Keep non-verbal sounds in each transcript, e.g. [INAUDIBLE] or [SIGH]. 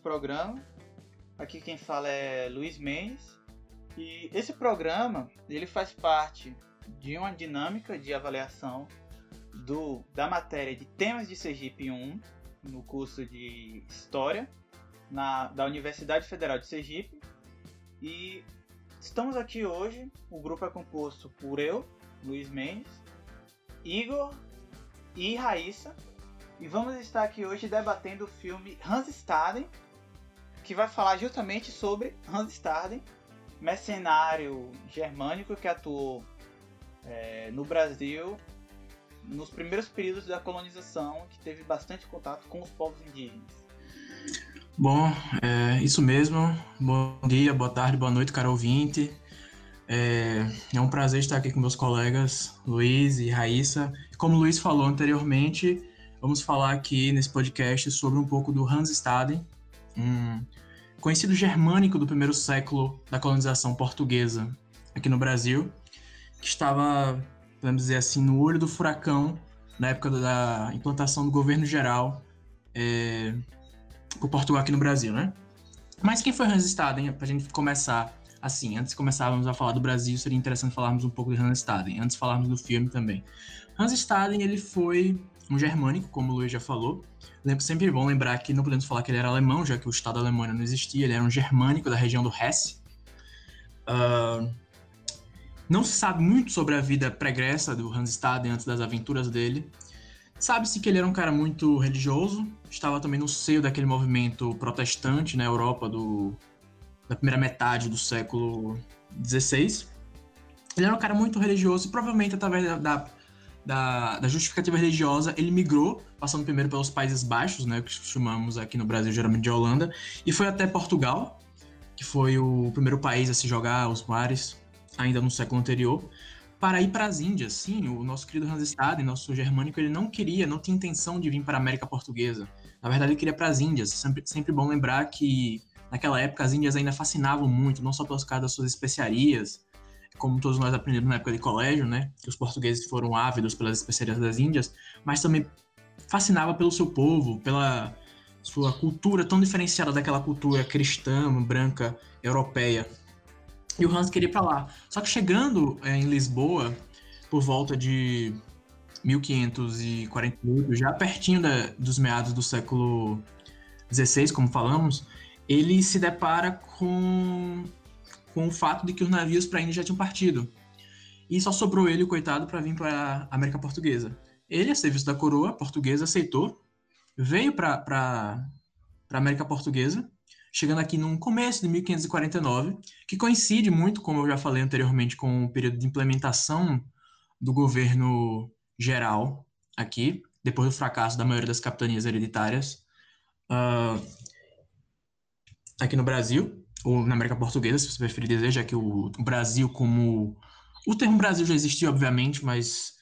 nosso programa. Aqui quem fala é Luiz Mendes. E esse programa, ele faz parte de uma dinâmica de avaliação do, da matéria de temas de Sergipe 1, no curso de História, na, da Universidade Federal de Sergipe. E estamos aqui hoje, o grupo é composto por eu, Luiz Mendes, Igor e Raíssa. E vamos estar aqui hoje debatendo o filme Hans Staden, que vai falar justamente sobre Hans Staden, mercenário germânico que atuou é, no Brasil nos primeiros períodos da colonização, que teve bastante contato com os povos indígenas. Bom, é isso mesmo. Bom dia, boa tarde, boa noite, caro ouvinte. É, é, um prazer estar aqui com meus colegas Luiz e Raíssa. Como o Luiz falou anteriormente, vamos falar aqui nesse podcast sobre um pouco do Hans Staden, um conhecido germânico do primeiro século da colonização portuguesa aqui no Brasil, que estava, podemos dizer assim, no olho do furacão na época da implantação do governo geral é, por Portugal aqui no Brasil, né? Mas quem foi Hans Staden? Para a gente começar assim, antes de começarmos a falar do Brasil, seria interessante falarmos um pouco de Hans Staden, antes falarmos do filme também. Hans Staden, ele foi um germânico, como o Luiz já falou. Sempre bom lembrar que não podemos falar que ele era alemão, já que o Estado da Alemanha não existia, ele era um germânico da região do Hesse. Uh, não se sabe muito sobre a vida pregressa do Hans Staden antes das aventuras dele. Sabe-se que ele era um cara muito religioso, estava também no seio daquele movimento protestante na Europa do, da primeira metade do século XVI. Ele era um cara muito religioso e provavelmente através da, da, da, da justificativa religiosa ele migrou, passando primeiro pelos Países Baixos, né, que chamamos aqui no Brasil geralmente de Holanda, e foi até Portugal, que foi o primeiro país a se jogar aos mares ainda no século anterior, para ir para as Índias. Sim, o nosso querido Hans Staden, nosso germânico, ele não queria, não tinha intenção de vir para a América Portuguesa. Na verdade, ele queria para as Índias. Sempre, sempre bom lembrar que naquela época as Índias ainda fascinavam muito, não só pelos casos das suas especiarias, como todos nós aprendemos na época de colégio, né? Que os portugueses foram ávidos pelas especiarias das Índias, mas também fascinava pelo seu povo, pela sua cultura tão diferenciada daquela cultura cristã, branca, europeia. E o Hans queria ir para lá. Só que chegando é, em Lisboa, por volta de 1548, já pertinho da, dos meados do século XVI, como falamos, ele se depara com, com o fato de que os navios para a Índia já tinham partido. E só sobrou ele, coitado, para vir para a América Portuguesa. Ele, a serviço da coroa portuguesa, aceitou, veio para a América Portuguesa, chegando aqui no começo de 1549, que coincide muito, como eu já falei anteriormente, com o período de implementação do governo geral aqui, depois do fracasso da maioria das capitanias hereditárias. Uh, aqui no Brasil, ou na América Portuguesa, se você preferir dizer, já que o, Brasil como... O termo Brasil já existia, obviamente, mas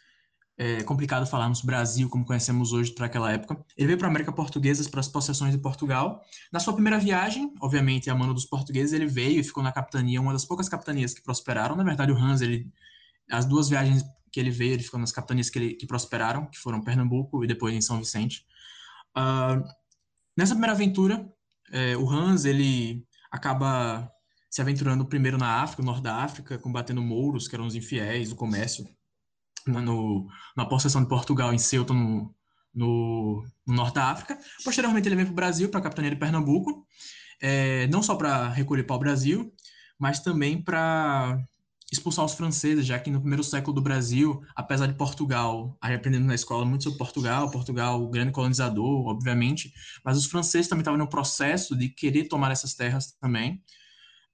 é complicado falarmos Brasil como conhecemos hoje para aquela época. Ele veio para a América Portuguesa, para as possessões de Portugal. Na sua primeira viagem, obviamente, a mano dos portugueses, ele veio e ficou na capitania, uma das poucas capitanias que prosperaram. Na verdade, o Hans, ele, as duas viagens que ele veio, ele ficou nas capitanias que, ele, que prosperaram, que foram Pernambuco e depois em São Vicente. Uh, nessa primeira aventura, é, o Hans, ele acaba se aventurando primeiro na África, no norte da África, combatendo mouros, que eram os infiéis, o comércio, no, na possessão de Portugal, em Ceuta, no, no, no norte da África. Posteriormente, ele vem para o Brasil, para a capitania de Pernambuco, é, não só para recolher para o Brasil, mas também para expulsar os franceses, já que no primeiro século do Brasil, apesar de Portugal, aí aprendendo na escola muito sobre Portugal, Portugal, o grande colonizador, obviamente, mas os franceses também estavam no processo de querer tomar essas terras também.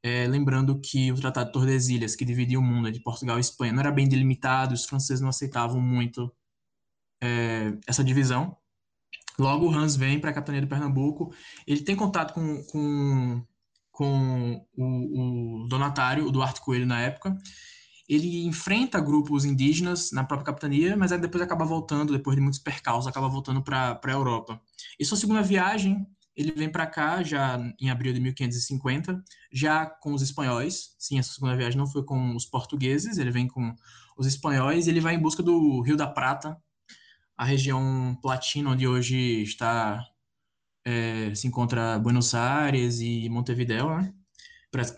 É, lembrando que o Tratado de Tordesilhas, que dividia o mundo de Portugal e Espanha, não era bem delimitado, os franceses não aceitavam muito é, essa divisão. Logo, o Hans vem para a capitania de Pernambuco, ele tem contato com, com com o, o donatário, o Duarte Coelho, na época. Ele enfrenta grupos indígenas na própria capitania, mas aí depois acaba voltando, depois de muitos percalços, acaba voltando para a Europa. E sua segunda viagem, ele vem para cá já em abril de 1550, já com os espanhóis. Sim, essa segunda viagem não foi com os portugueses, ele vem com os espanhóis ele vai em busca do Rio da Prata, a região platina onde hoje está é, se encontra Buenos Aires e Montevideo, né?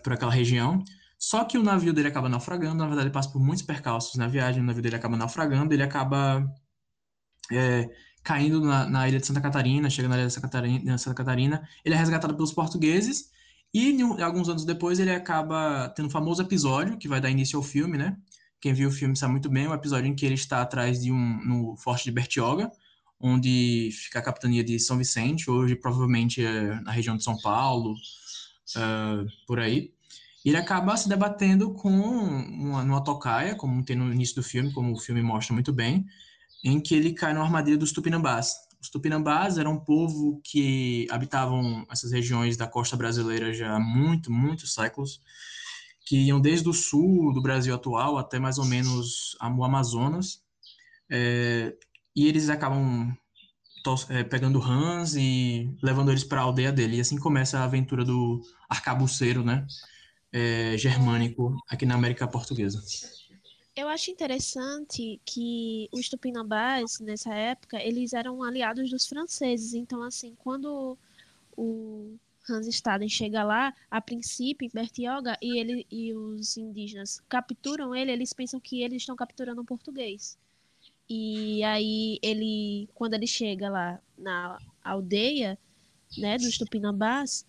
Por aquela região. Só que o navio dele acaba naufragando, na verdade ele passa por muitos percalços na viagem, o navio dele acaba naufragando, ele acaba é, caindo na, na, ilha de Santa Catarina, chega na ilha de Santa Catarina, Santa Catarina, ele é resgatado pelos portugueses, e alguns anos depois ele acaba tendo um famoso episódio, que vai dar início ao filme, né? Quem viu o filme sabe muito bem, o episódio em que ele está atrás de um, no Forte de Bertioga, onde fica a capitania de São Vicente, hoje provavelmente é na região de São Paulo, uh, por aí. E ele acaba se debatendo com uma, uma tocaia, como tem no início do filme, como o filme mostra muito bem, em que ele cai numa armadilha dos Tupinambás. Os Tupinambás eram um povo que habitavam essas regiões da costa brasileira já há muito, muitos séculos, que iam desde o sul do Brasil atual até mais ou menos o Amazonas, é, e eles acabam é, pegando rãs e levando eles para a aldeia dele. E assim começa a aventura do arcabuceiro, né? É, germânico aqui na América Portuguesa. Eu acho interessante que os tupinambás, nessa época, eles eram aliados dos franceses. Então, assim, quando o Hans Staden chega lá, a princípio, em Bertioga, e, ele, e os indígenas capturam ele, eles pensam que eles estão capturando um português. E aí ele, quando ele chega lá na aldeia, né, dos Tupinambás,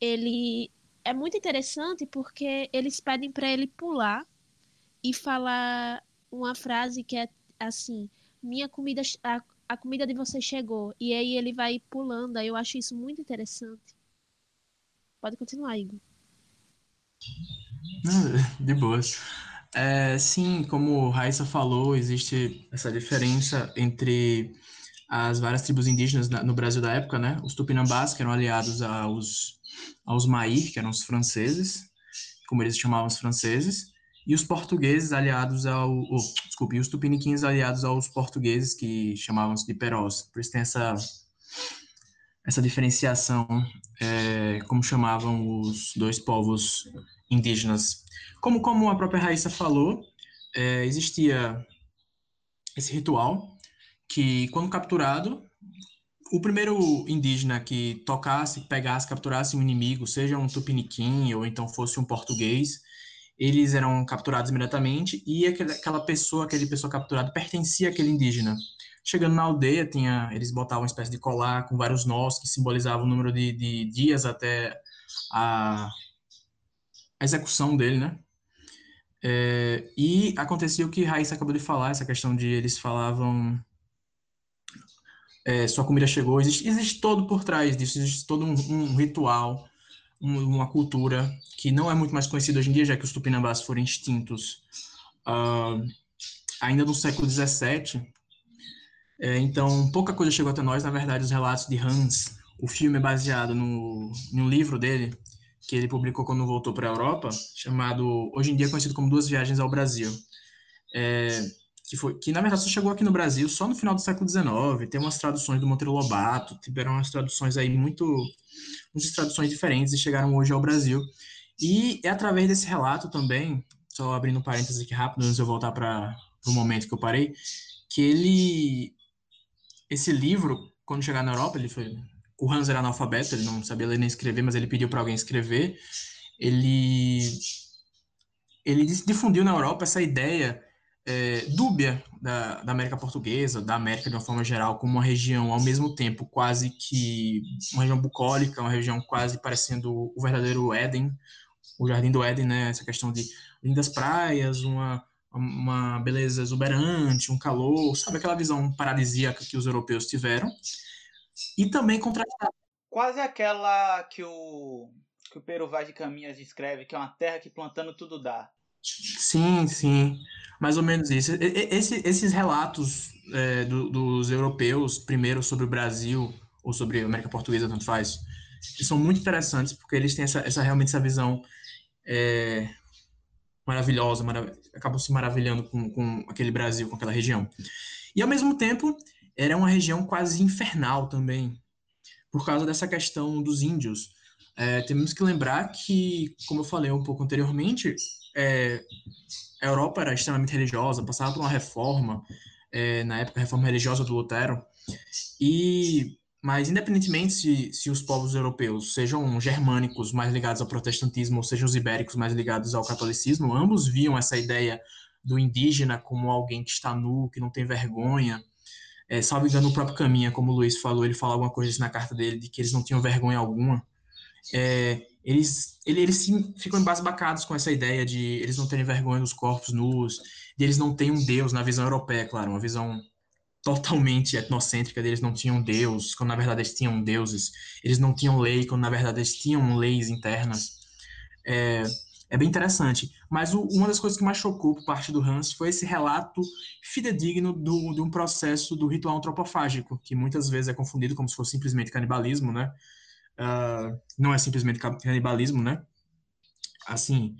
ele é muito interessante porque eles pedem para ele pular e falar uma frase que é assim: "Minha comida a, a comida de você chegou". E aí ele vai pulando, aí eu acho isso muito interessante. Pode continuar, Igor. De boas. É, sim, como Raissa falou, existe essa diferença entre as várias tribos indígenas no Brasil da época, né? Os tupinambás, que eram aliados aos, aos mair, que eram os franceses, como eles chamavam os franceses, e os portugueses aliados ao... Oh, desculpe, os tupiniquins aliados aos portugueses, que chamavam-se de perós. Por isso tem essa, essa diferenciação, é, como chamavam os dois povos indígenas como, como a própria Raíssa falou, é, existia esse ritual que, quando capturado, o primeiro indígena que tocasse, pegasse, capturasse um inimigo, seja um tupiniquim ou então fosse um português, eles eram capturados imediatamente e aquela pessoa, aquele pessoa capturada pertencia àquele indígena. Chegando na aldeia, tinha, eles botavam uma espécie de colar com vários nós que simbolizavam o número de, de dias até a, a execução dele, né? É, e acontecia o que Raíssa acabou de falar, essa questão de eles falavam é, sua comida chegou, existe, existe todo por trás disso, existe todo um, um ritual, um, uma cultura que não é muito mais conhecida hoje em dia, já que os tupinambás foram extintos uh, ainda no século XVII. É, então, pouca coisa chegou até nós, na verdade, os relatos de Hans, o filme é baseado no, no livro dele, que ele publicou quando voltou para a Europa, chamado, hoje em dia conhecido como Duas Viagens ao Brasil. É, que, foi, que, na verdade, só chegou aqui no Brasil só no final do século XIX. Tem umas traduções do Monteiro Lobato, tiveram umas traduções aí muito. muitas traduções diferentes e chegaram hoje ao Brasil. E é através desse relato também, só abrindo um parênteses aqui rápido, antes de eu voltar para o momento que eu parei, que ele. Esse livro, quando chegar na Europa, ele foi o Hans era analfabeto, ele não sabia ler nem escrever, mas ele pediu para alguém escrever. Ele ele difundiu na Europa essa ideia é, dúbia da, da, América Portuguesa, da América de uma forma geral, como uma região ao mesmo tempo quase que uma região bucólica, uma região quase parecendo o verdadeiro Éden, o Jardim do Éden, né? Essa questão de lindas praias, uma uma beleza exuberante, um calor, sabe aquela visão paradisíaca que os europeus tiveram e também contrastar. Quase aquela que o, que o Peru Vaz de Caminhas descreve, que é uma terra que plantando tudo dá. Sim, sim. Mais ou menos isso. Esse, esses relatos é, do, dos europeus, primeiro sobre o Brasil, ou sobre a América Portuguesa, tanto faz, são muito interessantes, porque eles têm essa, essa realmente essa visão é, maravilhosa, marav acabam se maravilhando com, com aquele Brasil, com aquela região. E, ao mesmo tempo, era uma região quase infernal também, por causa dessa questão dos índios. É, temos que lembrar que, como eu falei um pouco anteriormente, é, a Europa era extremamente religiosa, passava por uma reforma, é, na época, a reforma religiosa do Lutero, e mas independentemente se, se os povos europeus sejam germânicos mais ligados ao protestantismo ou sejam os ibéricos mais ligados ao catolicismo, ambos viam essa ideia do indígena como alguém que está nu, que não tem vergonha. É, salvo engano, o próprio Caminha, como o Luiz falou, ele fala alguma coisa na carta dele, de que eles não tinham vergonha alguma. É, eles, eles sim, ficam embasbacados com essa ideia de eles não terem vergonha dos corpos nus, de eles não terem um Deus na visão europeia, claro, uma visão totalmente etnocêntrica, eles não tinham Deus, quando na verdade eles tinham deuses, eles não tinham lei, quando na verdade eles tinham leis internas. É, é bem interessante. Mas o, uma das coisas que mais chocou por parte do Hans foi esse relato fidedigno do, de um processo do ritual antropofágico, que muitas vezes é confundido como se fosse simplesmente canibalismo, né? Uh, não é simplesmente canibalismo, né? Assim,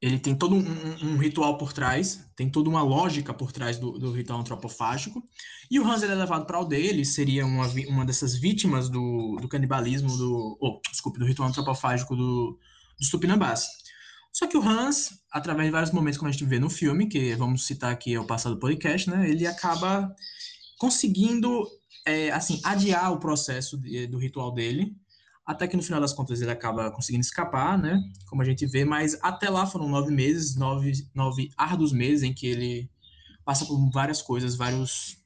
ele tem todo um, um, um, ritual por trás, tem toda uma lógica por trás do, do ritual antropofágico. E o Hans ele é levado para a aldeia, ele seria uma, uma dessas vítimas do, do canibalismo, do, oh, desculpe, do ritual antropofágico do, dos Tupinambás. Só que o Hans, através de vários momentos, como a gente vê no filme, que vamos citar aqui ao passado podcast, né, ele acaba conseguindo, é, assim, adiar o processo de, do ritual dele, até que no final das contas ele acaba conseguindo escapar, né, como a gente vê, mas até lá foram nove meses, nove, nove árduos meses em que ele passa por várias coisas, vários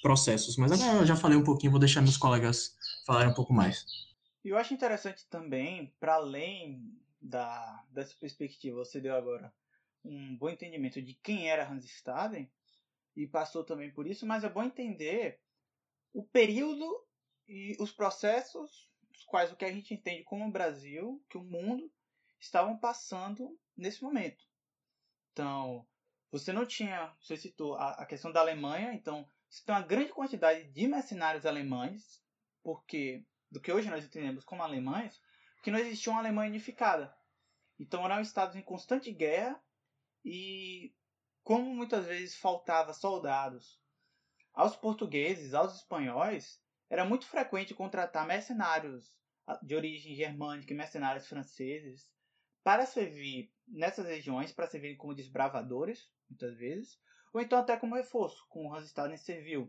processos. Mas agora eu já falei um pouquinho, vou deixar meus colegas falarem um pouco mais. E eu acho interessante também, para além da, dessa perspectiva, você deu agora um bom entendimento de quem era Hans Staden e passou também por isso, mas é bom entender o período e os processos dos quais o que a gente entende como o Brasil, que o mundo estavam passando nesse momento. Então, você não tinha, você citou a, a questão da Alemanha, então você tem uma grande quantidade de mercenários alemães, porque do que hoje nós entendemos como alemães, que não existia uma Alemanha unificada. Então eram estados em constante guerra e como muitas vezes faltava soldados aos portugueses, aos espanhóis, era muito frequente contratar mercenários de origem germânica e mercenários franceses para servir nessas regiões, para servirem como desbravadores, muitas vezes, ou então até como reforço, como o Hans serviu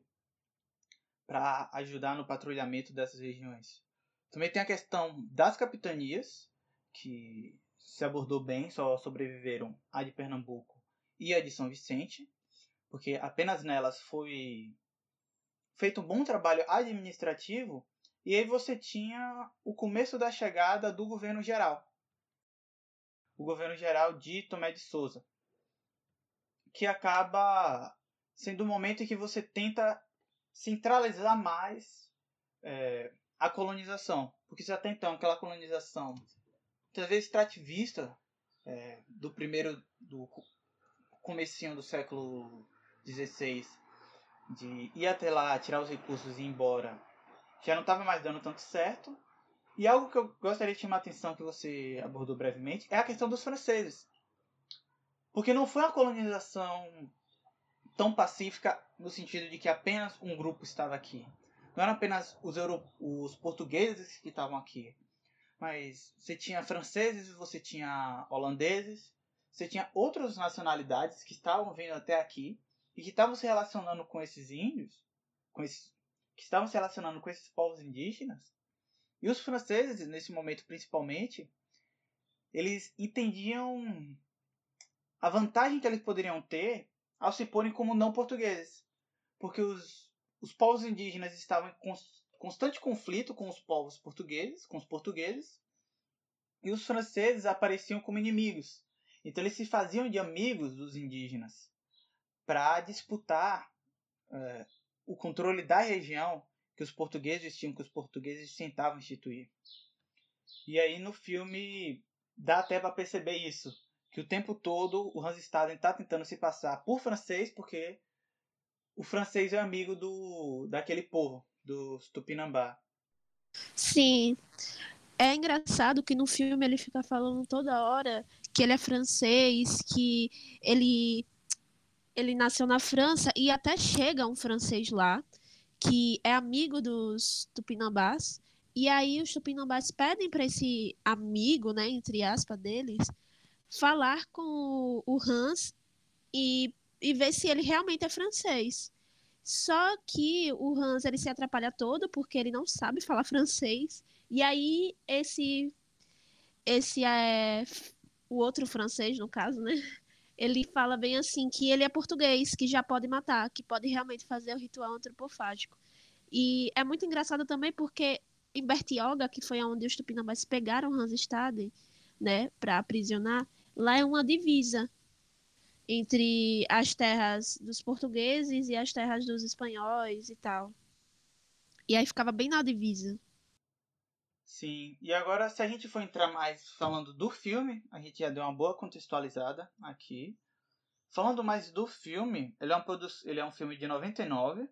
para ajudar no patrulhamento dessas regiões. Também tem a questão das capitanias, que se abordou bem, só sobreviveram a de Pernambuco e a de São Vicente, porque apenas nelas foi feito um bom trabalho administrativo, e aí você tinha o começo da chegada do governo geral. O governo geral de Tomé de Souza, que acaba sendo o momento em que você tenta centralizar mais é, a colonização. Porque se até então aquela colonização, muitas vezes extrativista, é, do primeiro, do comecinho do século XVI, de ir até lá, tirar os recursos e ir embora, já não estava mais dando tanto certo. E algo que eu gostaria de chamar a atenção, que você abordou brevemente, é a questão dos franceses. Porque não foi uma colonização tão pacífica no sentido de que apenas um grupo estava aqui não eram apenas os, euro, os portugueses que estavam aqui, mas você tinha franceses, você tinha holandeses, você tinha outras nacionalidades que estavam vindo até aqui e que estavam se relacionando com esses índios, com esses, que estavam se relacionando com esses povos indígenas. E os franceses, nesse momento principalmente, eles entendiam a vantagem que eles poderiam ter ao se porem como não portugueses. Porque os os povos indígenas estavam em constante conflito com os povos portugueses, com os portugueses, e os franceses apareciam como inimigos. Então eles se faziam de amigos dos indígenas para disputar é, o controle da região que os portugueses tinham, que os portugueses tentavam instituir. E aí no filme dá até para perceber isso, que o tempo todo o Hans Staden está tentando se passar por francês porque o francês é amigo do daquele povo, dos Tupinambá. Sim. É engraçado que no filme ele fica falando toda hora que ele é francês, que ele ele nasceu na França e até chega um francês lá que é amigo dos Tupinambás. E aí os Tupinambás pedem para esse amigo, né, entre aspas deles, falar com o Hans e e ver se ele realmente é francês. Só que o Hans ele se atrapalha todo porque ele não sabe falar francês. E aí esse esse é o outro francês no caso, né? [LAUGHS] Ele fala bem assim que ele é português, que já pode matar, que pode realmente fazer o ritual antropofágico. E é muito engraçado também porque em Bertioga, que foi onde os tupinambás pegaram Hans Staden, né, para aprisionar, lá é uma divisa entre as terras dos portugueses e as terras dos espanhóis e tal. E aí ficava bem na divisa. Sim, e agora se a gente for entrar mais falando do filme, a gente já deu uma boa contextualizada aqui. Falando mais do filme, ele é um, produ ele é um filme de 99.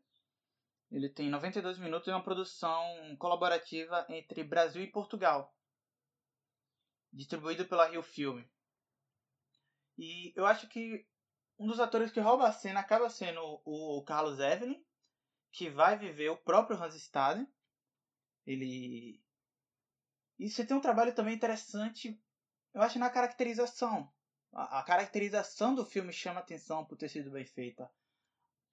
Ele tem 92 minutos e é uma produção colaborativa entre Brasil e Portugal. Distribuído pela Rio Filme. E eu acho que um dos atores que rouba a cena acaba sendo o Carlos Evelyn, que vai viver o próprio Hans Stade. Ele. E você tem um trabalho também interessante, eu acho, na caracterização. A, a caracterização do filme chama atenção por ter sido bem feita.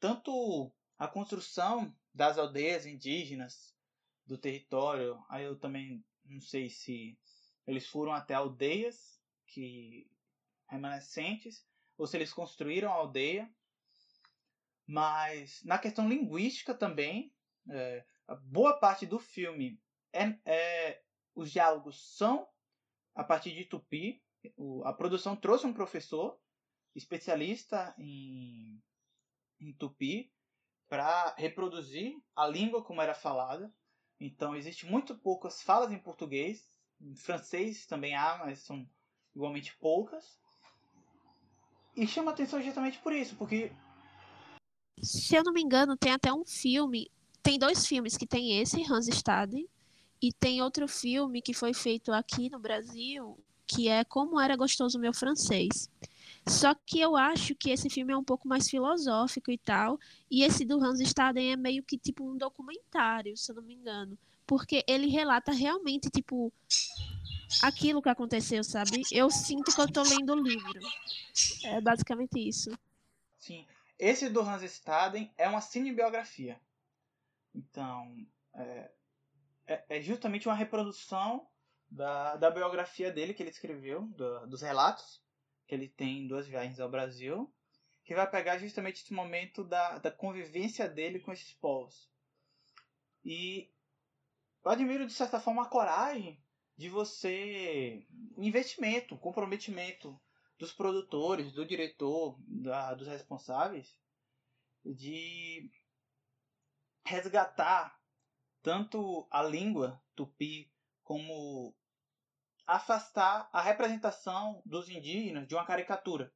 Tanto a construção das aldeias indígenas do território, aí eu também não sei se eles foram até aldeias que remanescentes ou se eles construíram a aldeia. Mas na questão linguística também, é, boa parte do filme é, é, os diálogos são a partir de tupi. O, a produção trouxe um professor especialista em, em tupi para reproduzir a língua como era falada. Então existe muito poucas falas em português, em francês também há, mas são igualmente poucas. E chama atenção justamente por isso, porque. Se eu não me engano, tem até um filme. Tem dois filmes que tem esse, Hans Stade, e tem outro filme que foi feito aqui no Brasil, que é Como Era Gostoso Meu Francês. Só que eu acho que esse filme é um pouco mais filosófico e tal, e esse do Hans Staden é meio que tipo um documentário, se eu não me engano, porque ele relata realmente tipo aquilo que aconteceu, sabe? Eu sinto que eu tô lendo o livro. É basicamente isso. Sim. Esse do Hans Staden é uma cinebiografia. Então, é, é, é, justamente uma reprodução da, da biografia dele que ele escreveu, do, dos relatos que ele tem em duas viagens ao Brasil, que vai pegar justamente esse momento da, da convivência dele com esses povos. E eu admiro, de certa forma, a coragem de você. investimento, comprometimento dos produtores, do diretor, da, dos responsáveis, de resgatar tanto a língua tupi como afastar a representação dos indígenas de uma caricatura.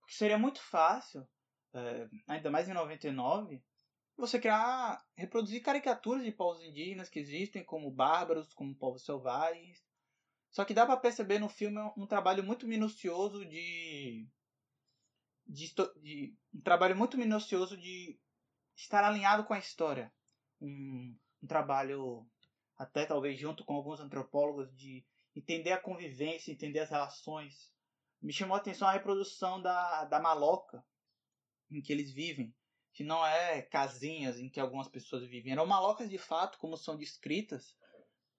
Porque seria muito fácil, é, ainda mais em 99, você criar, reproduzir caricaturas de povos indígenas que existem como bárbaros, como povos selvagens. Só que dá para perceber no filme um trabalho muito minucioso de, de, de, um trabalho muito minucioso de estar alinhado com a história. Um, um trabalho até talvez junto com alguns antropólogos de entender a convivência, entender as relações. Me chamou a atenção a reprodução da, da maloca em que eles vivem que não é casinhas em que algumas pessoas vivem. Eram malocas de fato, como são descritas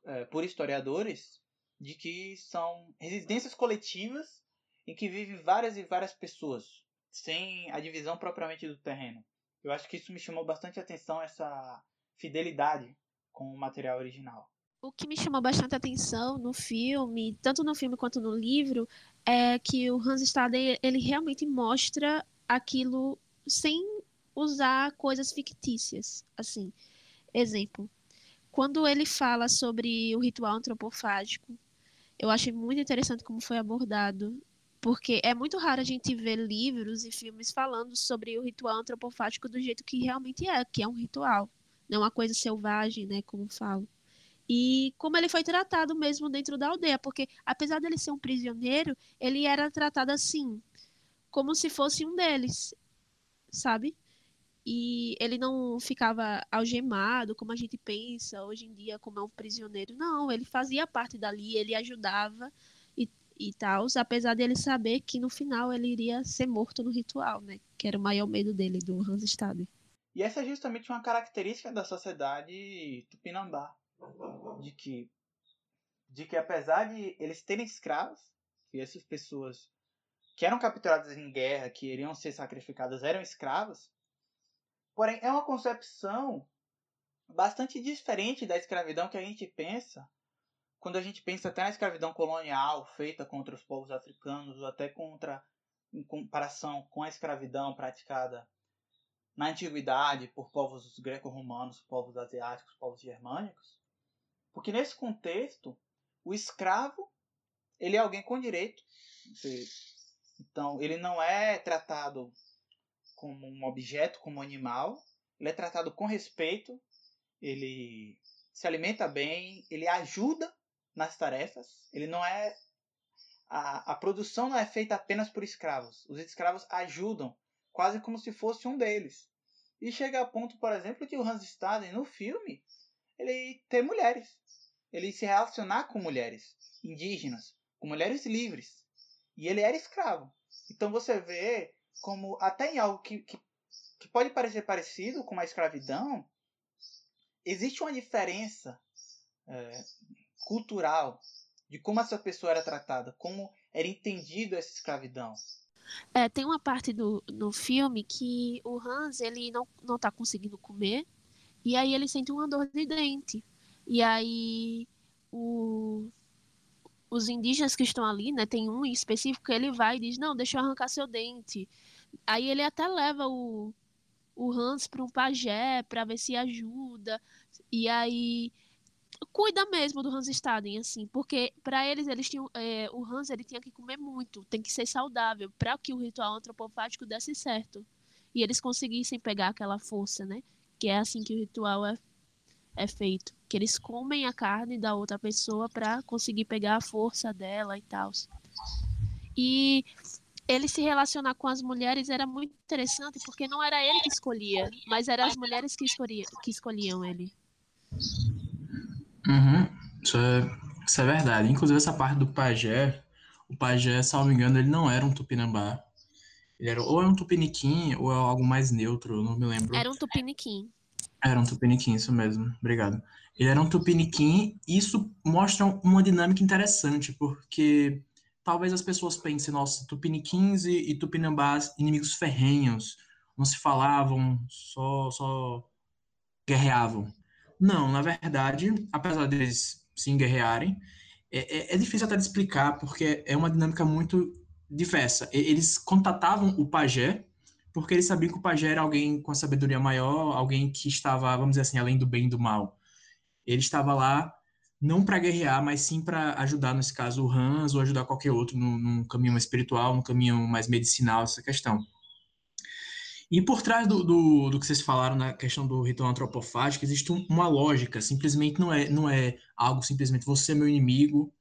é, por historiadores, de que são residências coletivas em que vivem várias e várias pessoas, sem a divisão propriamente do terreno. Eu acho que isso me chamou bastante atenção, essa fidelidade com o material original. O que me chamou bastante atenção no filme, tanto no filme quanto no livro, é que o Hans Staden ele realmente mostra aquilo sem usar coisas fictícias, assim. Exemplo, quando ele fala sobre o ritual antropofágico, eu achei muito interessante como foi abordado, porque é muito raro a gente ver livros e filmes falando sobre o ritual antropofágico do jeito que realmente é, que é um ritual, não uma coisa selvagem, né, como falo. E como ele foi tratado mesmo dentro da aldeia, porque apesar dele ser um prisioneiro, ele era tratado assim, como se fosse um deles, sabe? E ele não ficava algemado como a gente pensa hoje em dia como é um prisioneiro. Não ele fazia parte dali ele ajudava e, e tal apesar dele saber que no final ele iria ser morto no ritual né? Que era o maior medo dele do Hans Stade. E essa é justamente uma característica da sociedade tupinambá, de que de que apesar de eles terem escravos, que essas pessoas que eram capturadas em guerra, que iriam ser sacrificadas, eram escravas, porém é uma concepção bastante diferente da escravidão que a gente pensa. Quando a gente pensa até na escravidão colonial feita contra os povos africanos ou até contra em comparação com a escravidão praticada na antiguidade por povos greco-romanos, povos asiáticos, povos germânicos, porque nesse contexto o escravo ele é alguém com direito, então ele não é tratado como um objeto, como um animal, ele é tratado com respeito, ele se alimenta bem, ele ajuda nas tarefas, ele não é a, a produção não é feita apenas por escravos. Os escravos ajudam, quase como se fosse um deles. E chega a ponto, por exemplo, que o Hans Staden no filme ele ter mulheres, ele se relacionar com mulheres indígenas, com mulheres livres. E ele era escravo. Então você vê como até em algo que, que, que pode parecer parecido com a escravidão, existe uma diferença é, cultural de como essa pessoa era tratada, como era entendido essa escravidão. É, tem uma parte do, no filme que o Hans ele não, não tá conseguindo comer e aí ele sente uma dor de dente. E aí o, os indígenas que estão ali, né, tem um em específico que ele vai e diz: "Não, deixa eu arrancar seu dente". Aí ele até leva o o Hans para um pajé para ver se ajuda. E aí cuida mesmo do Hans Staden, assim, porque para eles eles tinham é, o Hans ele tinha que comer muito, tem que ser saudável para que o ritual antropofágico desse certo e eles conseguissem pegar aquela força, né? Que é assim que o ritual é, é feito, que eles comem a carne da outra pessoa para conseguir pegar a força dela e tal. E ele se relacionar com as mulheres era muito interessante porque não era ele que escolhia, mas eram as mulheres que, escolhia, que escolhiam ele. Uhum, isso, é, isso é verdade. Inclusive, essa parte do pajé, o pajé, salvo engano, ele não era um tupinambá. Ele era ou é um tupiniquim ou é algo mais neutro, não me lembro. Era um tupiniquim. Era um tupiniquim, isso mesmo. Obrigado. Ele era um tupiniquim e isso mostra uma dinâmica interessante, porque talvez as pessoas pensem, nossa, tupiniquins e, e tupinambás, inimigos ferrenhos, não se falavam, só, só guerreavam. Não, na verdade, apesar deles se enguerrearem, é, é, é difícil até de explicar, porque é uma dinâmica muito diversa. Eles contatavam o pajé, porque eles sabiam que o pajé era alguém com a sabedoria maior, alguém que estava, vamos dizer assim, além do bem e do mal. Ele estava lá não para guerrear, mas sim para ajudar, nesse caso, o Hans ou ajudar qualquer outro num, num caminho mais espiritual, num caminho mais medicinal, essa questão. E por trás do, do, do, que vocês falaram na questão do ritual antropofágico, existe um, uma lógica, simplesmente não é, não é algo simplesmente você é meu inimigo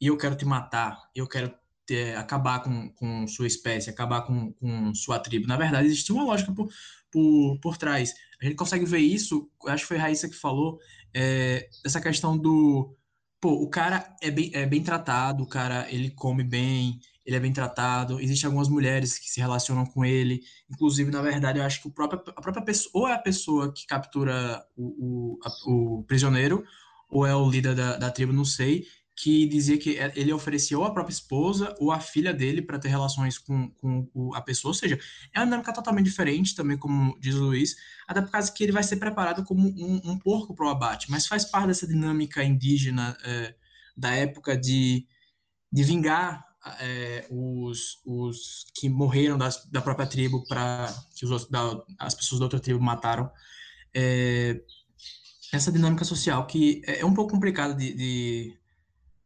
e eu quero te matar, eu quero ter, acabar com, com sua espécie, acabar com, com sua tribo. Na verdade, existe uma lógica por, por, por trás. A gente consegue ver isso, acho que foi a Raíssa que falou, é, essa questão do. Pô, o cara é bem, é bem tratado, o cara ele come bem, ele é bem tratado. Existem algumas mulheres que se relacionam com ele. Inclusive, na verdade, eu acho que o próprio, a própria pessoa, ou é a pessoa que captura o, o, a, o prisioneiro, ou é o líder da, da tribo, não sei, que dizia que é, ele oferecia ou a própria esposa ou a filha dele para ter relações com, com a pessoa. Ou seja, é uma dinâmica totalmente diferente, também, como diz o Luiz, até por causa que ele vai ser preparado como um, um porco para o abate, mas faz parte dessa dinâmica indígena é, da época de, de vingar é, os, os que morreram das, da própria tribo para que os, da, as pessoas da outra tribo mataram. É, essa dinâmica social que é, é um pouco complicada de, de,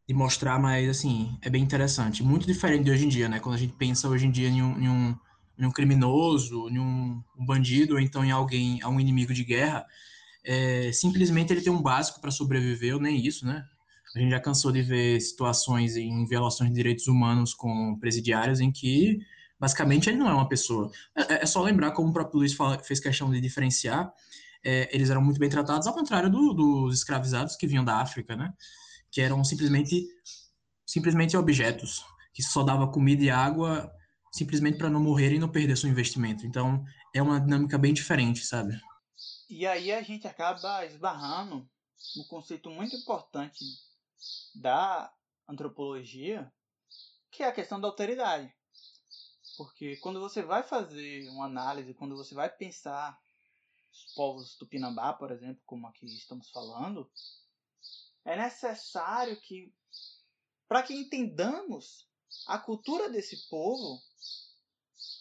de, mostrar, mas assim, é bem interessante. Muito diferente de hoje em dia, né? Quando a gente pensa hoje em dia em um, em um, em um criminoso, em um, um, bandido, ou então em alguém, a um inimigo de guerra, é, simplesmente ele tem um básico para sobreviver, ou nem isso, né? A gente já cansou de ver situações em violações de direitos humanos com presidiários em que, basicamente, ele não é uma pessoa. É, é, é só lembrar, como o próprio Luiz fala, fez questão de diferenciar, é, eles eram muito bem tratados, ao contrário do, dos escravizados que vinham da África, né? Que eram simplesmente, simplesmente objetos, que só dava comida e água simplesmente para não morrer e não perder seu investimento. Então, é uma dinâmica bem diferente, sabe? E aí a gente acaba esbarrando no conceito muito importante da antropologia, que é a questão da alteridade. Porque quando você vai fazer uma análise, quando você vai pensar os povos tupinambá, por exemplo, como aqui estamos falando, é necessário que, para que entendamos a cultura desse povo,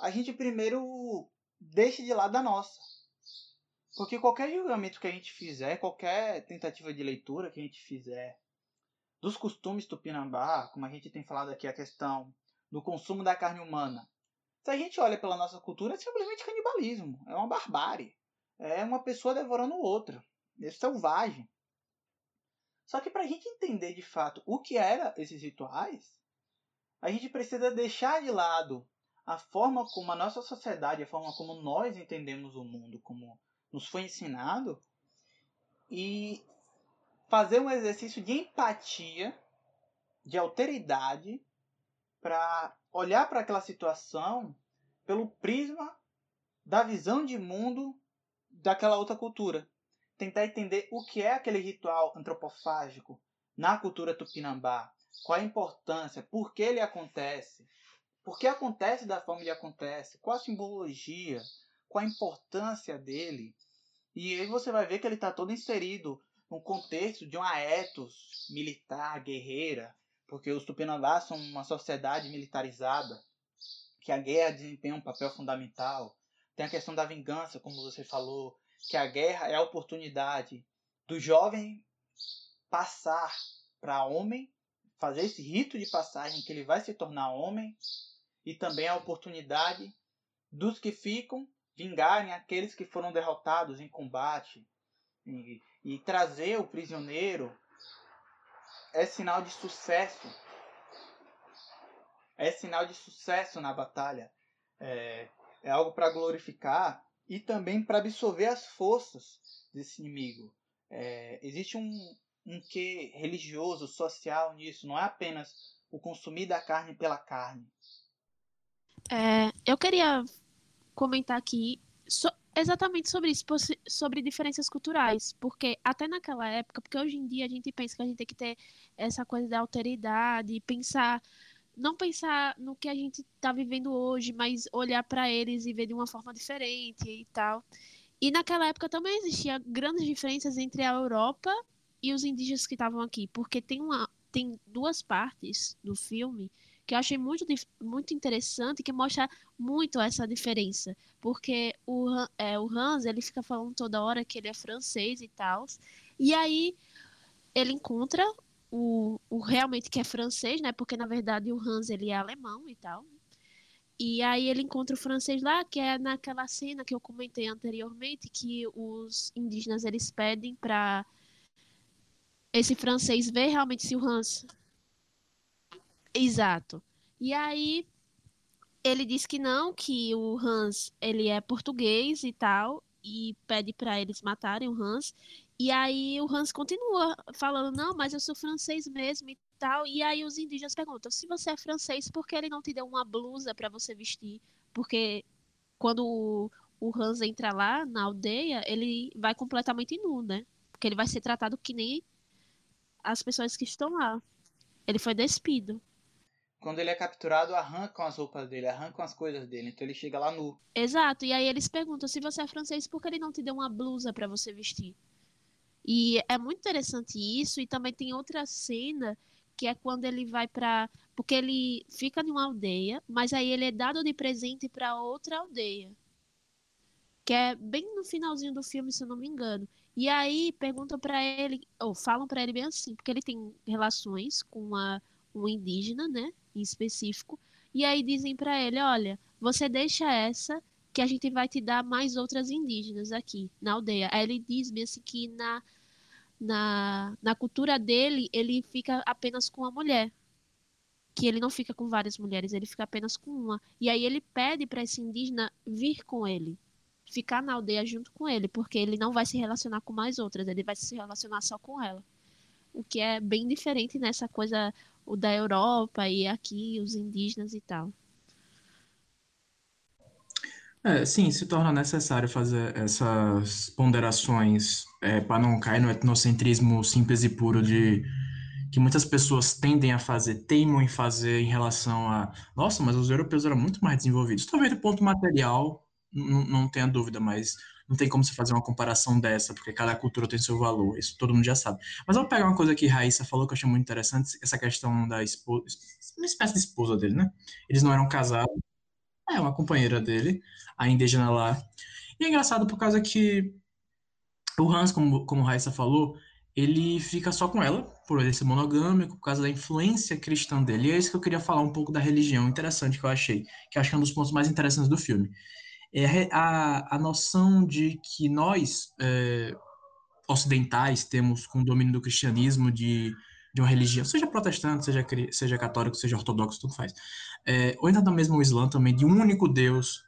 a gente primeiro deixe de lado a nossa. Porque qualquer julgamento que a gente fizer, qualquer tentativa de leitura que a gente fizer dos costumes tupinambá, como a gente tem falado aqui, a questão do consumo da carne humana. Se a gente olha pela nossa cultura, é simplesmente canibalismo, é uma barbárie. É uma pessoa devorando outra. É selvagem. Só que para a gente entender de fato o que eram esses rituais, a gente precisa deixar de lado a forma como a nossa sociedade, a forma como nós entendemos o mundo, como nos foi ensinado, e fazer um exercício de empatia, de alteridade, para olhar para aquela situação pelo prisma da visão de mundo daquela outra cultura. Tentar entender o que é aquele ritual antropofágico na cultura tupinambá, qual a importância, por que ele acontece, por que acontece da forma que acontece, qual a simbologia, qual a importância dele. E aí você vai ver que ele está todo inserido no contexto de uma ethos militar, guerreira, porque os tupinambás são uma sociedade militarizada, que a guerra desempenha um papel fundamental. Tem a questão da vingança, como você falou, que a guerra é a oportunidade do jovem passar para homem, fazer esse rito de passagem que ele vai se tornar homem, e também a oportunidade dos que ficam vingarem aqueles que foram derrotados em combate e, e trazer o prisioneiro é sinal de sucesso. É sinal de sucesso na batalha. É, é algo para glorificar e também para absorver as forças desse inimigo. É, existe um, um quê religioso, social nisso, não é apenas o consumir da carne pela carne. É, eu queria comentar aqui so, exatamente sobre isso, sobre diferenças culturais, porque até naquela época, porque hoje em dia a gente pensa que a gente tem que ter essa coisa da alteridade, pensar não pensar no que a gente está vivendo hoje, mas olhar para eles e ver de uma forma diferente e tal. E naquela época também existia grandes diferenças entre a Europa e os indígenas que estavam aqui, porque tem uma tem duas partes do filme que eu achei muito, muito interessante que mostra muito essa diferença, porque o, é, o Hans ele fica falando toda hora que ele é francês e tal, e aí ele encontra o, o realmente que é francês, né? Porque na verdade o Hans ele é alemão e tal. E aí ele encontra o francês lá, que é naquela cena que eu comentei anteriormente, que os indígenas eles pedem para esse francês ver realmente se o Hans Exato. E aí ele diz que não, que o Hans ele é português e tal, e pede para eles matarem o Hans. E aí o Hans continua falando, não, mas eu sou francês mesmo e tal. E aí os indígenas perguntam, se você é francês, por que ele não te deu uma blusa para você vestir? Porque quando o, Hans entra lá na aldeia, ele vai completamente nu, né? Porque ele vai ser tratado que nem as pessoas que estão lá. Ele foi despido. Quando ele é capturado, arrancam as roupas dele, arrancam as coisas dele, então ele chega lá nu. Exato, e aí eles perguntam se você é francês, por que ele não te deu uma blusa para você vestir? E é muito interessante isso. E também tem outra cena que é quando ele vai para. Porque ele fica em uma aldeia, mas aí ele é dado de presente para outra aldeia. Que é bem no finalzinho do filme, se eu não me engano. E aí perguntam para ele, ou falam para ele bem assim, porque ele tem relações com uma, um indígena, né, em específico. E aí dizem para ele: olha, você deixa essa que a gente vai te dar mais outras indígenas aqui na aldeia. Aí ele diz bem assim que na, na, na cultura dele ele fica apenas com a mulher. Que ele não fica com várias mulheres, ele fica apenas com uma. E aí ele pede para esse indígena vir com ele, ficar na aldeia junto com ele, porque ele não vai se relacionar com mais outras, ele vai se relacionar só com ela. O que é bem diferente nessa coisa o da Europa e aqui os indígenas e tal. É, sim, se torna necessário fazer essas ponderações é, para não cair no etnocentrismo simples e puro de que muitas pessoas tendem a fazer, teimam em fazer em relação a, nossa, mas os europeus eram muito mais desenvolvidos. Talvez do ponto material, não tenha dúvida, mas não tem como se fazer uma comparação dessa, porque cada cultura tem seu valor, isso todo mundo já sabe. Mas eu vou pegar uma coisa que Raíssa falou que eu achei muito interessante, essa questão da esposa, uma espécie de esposa dele, né? Eles não eram casados, é uma companheira dele, a indígena lá. E é engraçado por causa que o Hans, como, como Raíssa falou, ele fica só com ela, por ele ser monogâmico, por causa da influência cristã dele. E é isso que eu queria falar um pouco da religião, interessante que eu achei, que eu acho que é um dos pontos mais interessantes do filme é a, a noção de que nós, é, ocidentais, temos com o domínio do cristianismo de, de uma religião, seja protestante, seja, seja católico, seja ortodoxo, tudo faz, é, ou ainda da mesma o Islã também, de um único Deus,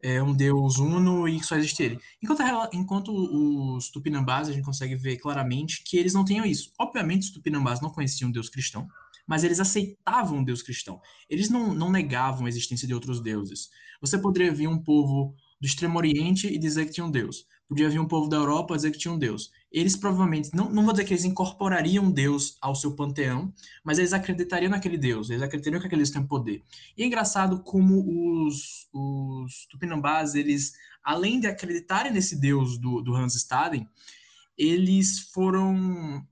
é um Deus uno e só existe ele. Enquanto, enquanto os tupinambás, a gente consegue ver claramente que eles não tinham isso. Obviamente, os tupinambás não conheciam Deus cristão, mas eles aceitavam Deus cristão. Eles não, não negavam a existência de outros deuses. Você poderia vir um povo do Extremo Oriente e dizer que tinha um Deus. Podia vir um povo da Europa dizer que tinha um Deus. Eles provavelmente, não, não vou dizer que eles incorporariam Deus ao seu panteão, mas eles acreditariam naquele Deus, eles acreditariam que aquele Deus tem poder. E é engraçado como os, os tupinambás, eles, além de acreditarem nesse Deus do, do Hans Staden, eles foram.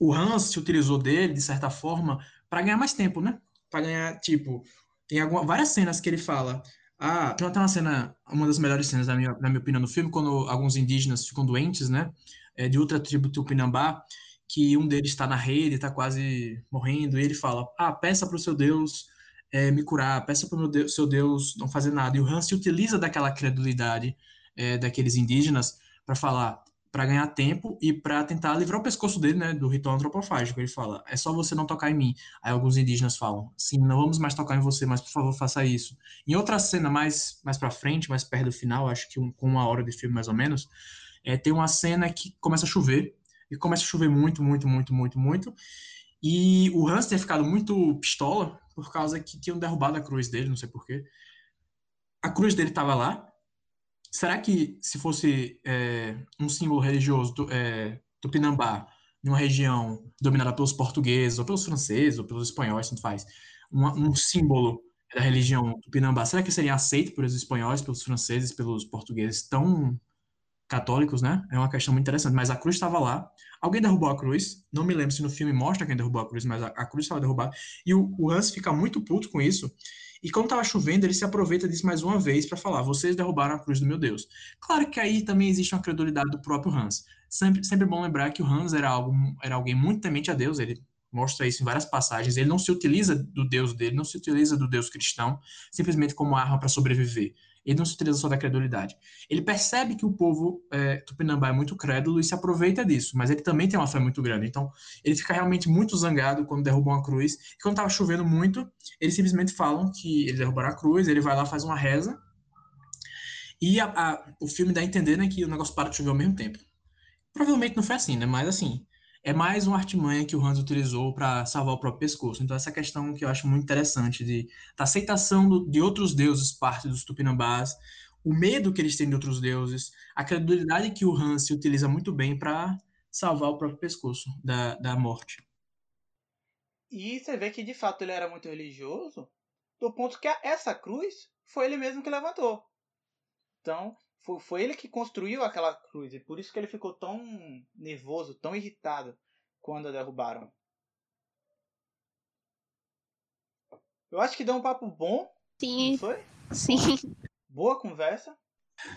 O Hans se utilizou dele, de certa forma, para ganhar mais tempo, né? Para ganhar, tipo, tem algumas, várias cenas que ele fala. Ah, tem até uma cena, uma das melhores cenas, na minha, na minha opinião, no filme, quando alguns indígenas ficam doentes, né? É, de outra tribo Tupinambá, que um deles está na rede, está quase morrendo, e ele fala: Ah, peça para o seu Deus é, me curar, peça para o seu Deus não fazer nada. E o Hans se utiliza daquela credulidade é, daqueles indígenas para falar: para ganhar tempo e para tentar livrar o pescoço dele, né, do ritual antropofágico. Ele fala: "É só você não tocar em mim". Aí alguns indígenas falam: "Sim, não vamos mais tocar em você, mas por favor, faça isso". Em outra cena mais mais para frente, mais perto do final, acho que um, com uma hora de filme mais ou menos, é, tem uma cena que começa a chover e começa a chover muito, muito, muito, muito, muito. E o Hans tinha ficado muito pistola por causa que tinham derrubado a cruz dele, não sei porquê. A cruz dele estava lá, será que se fosse é, um símbolo religioso do, é, Tupinambá, numa região dominada pelos portugueses, ou pelos franceses, ou pelos espanhóis, tanto faz, um símbolo da religião Tupinambá, será que seria aceito pelos espanhóis, pelos franceses, pelos portugueses tão católicos, né? É uma questão muito interessante. Mas a cruz estava lá. Alguém derrubou a cruz. Não me lembro se no filme mostra quem derrubou a cruz, mas a, a cruz estava derrubada. E o, o Hans fica muito puto com isso. E quando estava chovendo, ele se aproveita disso mais uma vez para falar: vocês derrubaram a cruz do meu Deus. Claro que aí também existe uma credulidade do próprio Hans. Sempre, sempre bom lembrar que o Hans era, algo, era alguém muito temente a Deus, ele mostra isso em várias passagens. Ele não se utiliza do Deus dele, não se utiliza do Deus cristão simplesmente como arma para sobreviver. Ele não se utiliza só da credulidade. Ele percebe que o povo é, tupinambá é muito crédulo e se aproveita disso, mas ele também tem uma fé muito grande. Então, ele fica realmente muito zangado quando derrubam a cruz. E quando estava chovendo muito, eles simplesmente falam que ele derrubaram a cruz, ele vai lá, faz uma reza. E a, a, o filme dá a entender né, que o negócio para de chover ao mesmo tempo. Provavelmente não foi assim, né? Mas assim, é mais uma artimanha que o Hans utilizou para salvar o próprio pescoço. Então, essa questão que eu acho muito interessante de, da aceitação do, de outros deuses parte dos tupinambás, o medo que eles têm de outros deuses, a credulidade que o Hans se utiliza muito bem para salvar o próprio pescoço da, da morte. E você vê que de fato ele era muito religioso, do ponto que essa cruz foi ele mesmo que levantou. Então, foi, foi ele que construiu aquela cruz e por isso que ele ficou tão nervoso, tão irritado quando a derrubaram. Eu acho que deu um papo bom. Sim. Não foi? Sim. Boa conversa.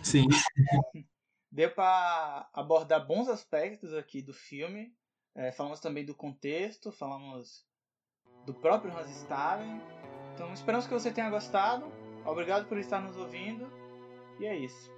Sim. [LAUGHS] Deu para abordar bons aspectos aqui do filme. É, falamos também do contexto, falamos do próprio Hans Staden. Então esperamos que você tenha gostado. Obrigado por estar nos ouvindo. E é isso.